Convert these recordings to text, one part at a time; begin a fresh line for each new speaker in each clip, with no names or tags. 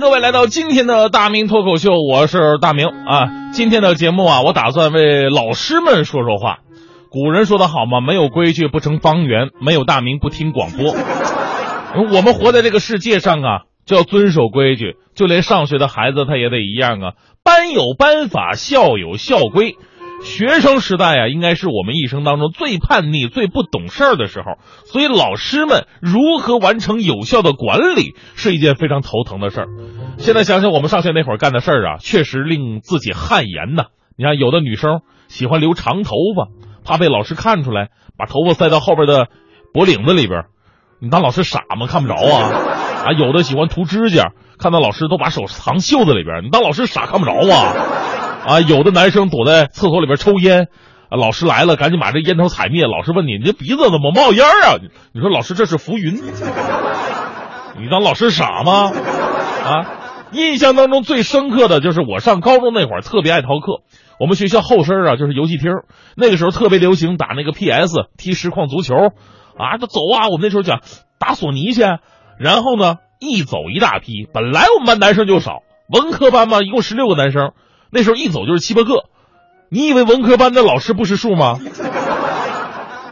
各位来到今天的大明脱口秀，我是大明啊。今天的节目啊，我打算为老师们说说话。古人说的好嘛，没有规矩不成方圆，没有大明不听广播。我们活在这个世界上啊，就要遵守规矩，就连上学的孩子他也得一样啊。班有班法，校有校规。学生时代啊，应该是我们一生当中最叛逆、最不懂事儿的时候，所以老师们如何完成有效的管理是一件非常头疼的事儿。现在想想我们上学那会儿干的事儿啊，确实令自己汗颜呐。你看，有的女生喜欢留长头发，怕被老师看出来，把头发塞到后边的脖领子里边。你当老师傻吗？看不着啊！啊，有的喜欢涂指甲，看到老师都把手藏袖子里边。你当老师傻看不着啊？啊，有的男生躲在厕所里边抽烟，啊，老师来了，赶紧把这烟头踩灭。老师问你，你这鼻子怎么冒烟啊？你说老师这是浮云，你当老师傻吗？啊，印象当中最深刻的就是我上高中那会儿特别爱逃课。我们学校后身啊就是游戏厅，那个时候特别流行打那个 PS，踢实况足球，啊，就走啊。我们那时候讲打索尼去，然后呢一走一大批。本来我们班男生就少，文科班嘛，一共十六个男生。那时候一走就是七八个，你以为文科班的老师不识数吗？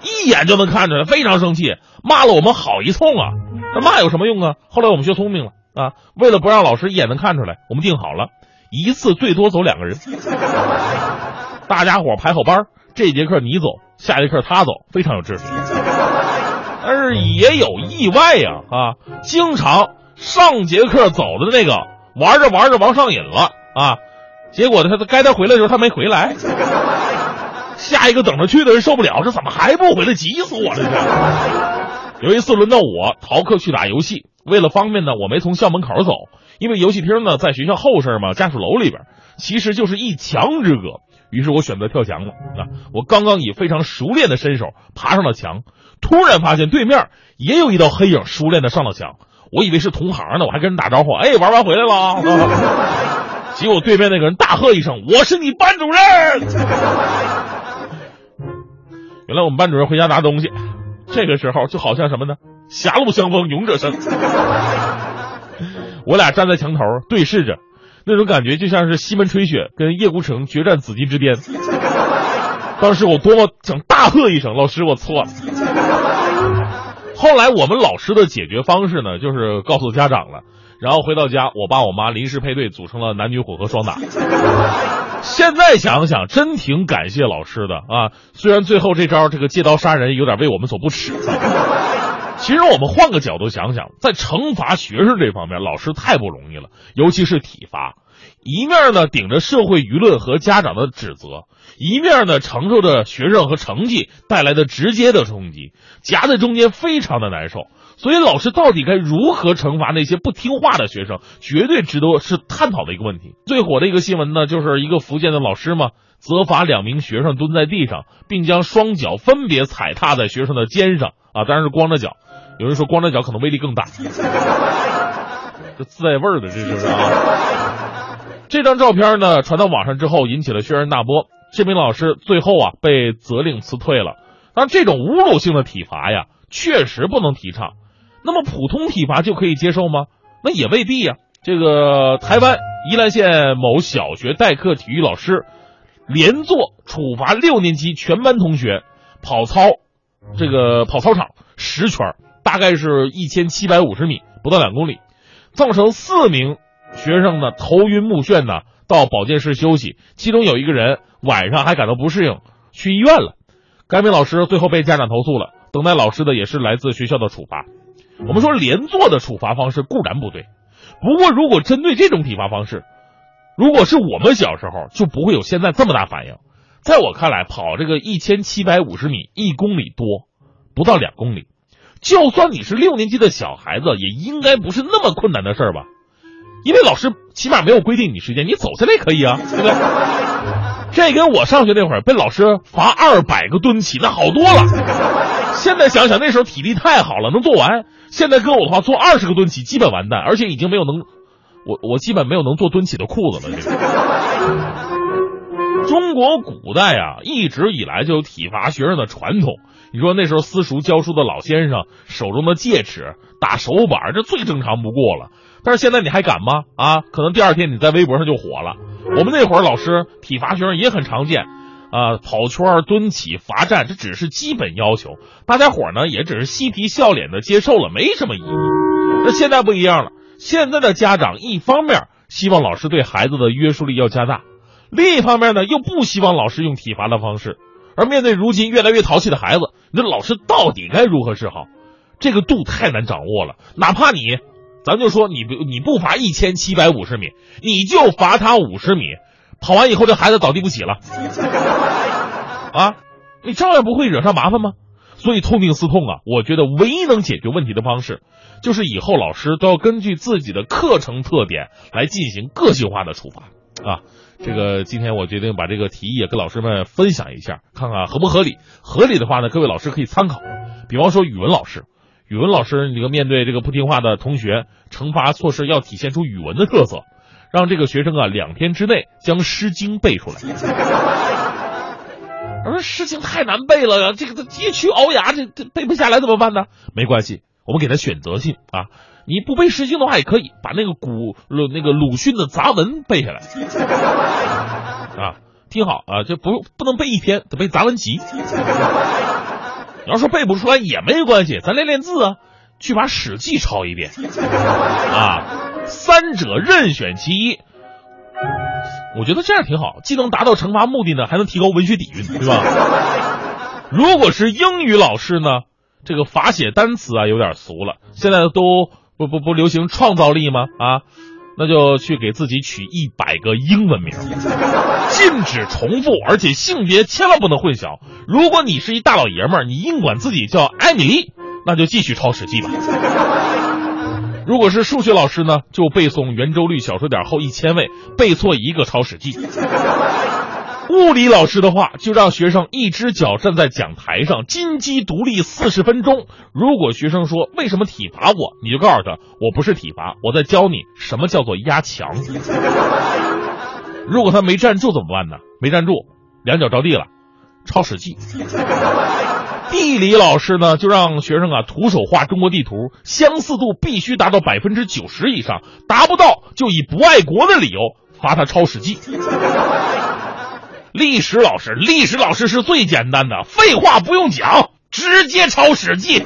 一眼就能看出来，非常生气，骂了我们好一通啊！那骂有什么用啊？后来我们学聪明了啊，为了不让老师一眼能看出来，我们定好了，一次最多走两个人，大家伙排好班，这节课你走，下节课他走，非常有秩序。但是也有意外呀啊，经常上节课走的那个，玩着玩着玩上瘾了啊。结果呢，他该他回来的时候他没回来，下一个等着去的人受不了，这怎么还不回来？急死我了！这有一次轮到我逃课去打游戏，为了方便呢，我没从校门口走，因为游戏厅呢在学校后身嘛，家属楼里边，其实就是一墙之隔。于是我选择跳墙了啊！我刚刚以非常熟练的身手爬上了墙，突然发现对面也有一道黑影熟练的上了墙，我以为是同行呢，我还跟人打招呼：“哎，玩完回来了。”结果对面那个人大喝一声：“我是你班主任！” 原来我们班主任回家拿东西，这个时候就好像什么呢？狭路相逢勇者胜。我俩站在墙头对视着，那种感觉就像是西门吹雪跟叶孤城决战紫禁之巅。当时我多么想大喝一声：“老师，我错了！”后来我们老师的解决方式呢，就是告诉家长了。然后回到家，我爸我妈临时配对组成了男女混合双打。现在想想，真挺感谢老师的啊！虽然最后这招这个借刀杀人有点为我们所不耻。其实我们换个角度想想，在惩罚学生这方面，老师太不容易了，尤其是体罚，一面呢顶着社会舆论和家长的指责，一面呢承受着学生和成绩带来的直接的冲击，夹在中间非常的难受。所以，老师到底该如何惩罚那些不听话的学生，绝对值得是探讨的一个问题。最火的一个新闻呢，就是一个福建的老师嘛，责罚两名学生蹲在地上，并将双脚分别踩踏在学生的肩上啊，当然是光着脚。有人说光着脚可能威力更大，这自带味儿的，这就是啊。这张照片呢传到网上之后，引起了轩然大波。这名老师最后啊被责令辞退了。但这种侮辱性的体罚呀，确实不能提倡。那么普通体罚就可以接受吗？那也未必呀。这个台湾宜兰县某小学代课体育老师，连坐处罚六年级全班同学跑操，这个跑操场十圈，大概是一千七百五十米，不到两公里，造成四名学生呢头晕目眩呢，到保健室休息，其中有一个人晚上还感到不适应，去医院了。该名老师最后被家长投诉了，等待老师的也是来自学校的处罚。我们说连坐的处罚方式固然不对，不过如果针对这种体罚方式，如果是我们小时候，就不会有现在这么大反应。在我看来，跑这个一千七百五十米，一公里多，不到两公里，就算你是六年级的小孩子，也应该不是那么困难的事儿吧？因为老师起码没有规定你时间，你走下来可以啊，对不对？这跟我上学那会儿被老师罚二百个蹲起那好多了。现在想想，那时候体力太好了，能做完。现在跟我的话，做二十个蹲起基本完蛋，而且已经没有能，我我基本没有能做蹲起的裤子了。中国古代啊，一直以来就有体罚学生的传统。你说那时候私塾教书的老先生手中的戒尺、打手板，这最正常不过了。但是现在你还敢吗？啊，可能第二天你在微博上就火了。我们那会儿老师体罚学生也很常见，啊，跑圈、蹲起、罚站，这只是基本要求，大家伙呢也只是嬉皮笑脸的接受了，没什么意义。那现在不一样了，现在的家长一方面希望老师对孩子的约束力要加大。另一方面呢，又不希望老师用体罚的方式，而面对如今越来越淘气的孩子，你说老师到底该如何是好？这个度太难掌握了。哪怕你，咱就说你不你不罚一千七百五十米，你就罚他五十米，跑完以后这孩子倒地不起了，啊，你照样不会惹上麻烦吗？所以痛定思痛啊，我觉得唯一能解决问题的方式，就是以后老师都要根据自己的课程特点来进行个性化的处罚啊。这个今天我决定把这个提议也跟老师们分享一下，看看合不合理。合理的话呢，各位老师可以参考。比方说语文老师，语文老师这个面对这个不听话的同学，惩罚措施要体现出语文的特色，让这个学生啊两天之内将《诗经》背出来。我说《诗经》太难背了，这个他佶屈聱牙，这这背不下来怎么办呢？没关系，我们给他选择性啊。你不背《诗经》的话也可以，把那个古鲁那个鲁迅的杂文背下来 啊，听好啊，这不不能背一篇，得背杂文集。你要说背不出来也没关系，咱练练字啊，去把《史记》抄一遍 啊，三者任选其一。我觉得这样挺好，既能达到惩罚目的呢，还能提高文学底蕴，对吧？如果是英语老师呢，这个罚写单词啊有点俗了，现在都。不不不流行创造力吗？啊，那就去给自己取一百个英文名，禁止重复，而且性别千万不能混淆。如果你是一大老爷们儿，你硬管自己叫艾米丽，那就继续抄《史记》吧。如果是数学老师呢，就背诵圆周率小数点后一千位，背错一个抄《史记》。物理老师的话，就让学生一只脚站在讲台上，金鸡独立四十分钟。如果学生说为什么体罚我，你就告诉他，我不是体罚，我在教你什么叫做压强。如果他没站住怎么办呢？没站住，两脚着地了，抄史记。地理老师呢，就让学生啊徒手画中国地图，相似度必须达到百分之九十以上，达不到就以不爱国的理由罚他抄史记。历史老师，历史老师是最简单的，废话不用讲，直接抄《史记》。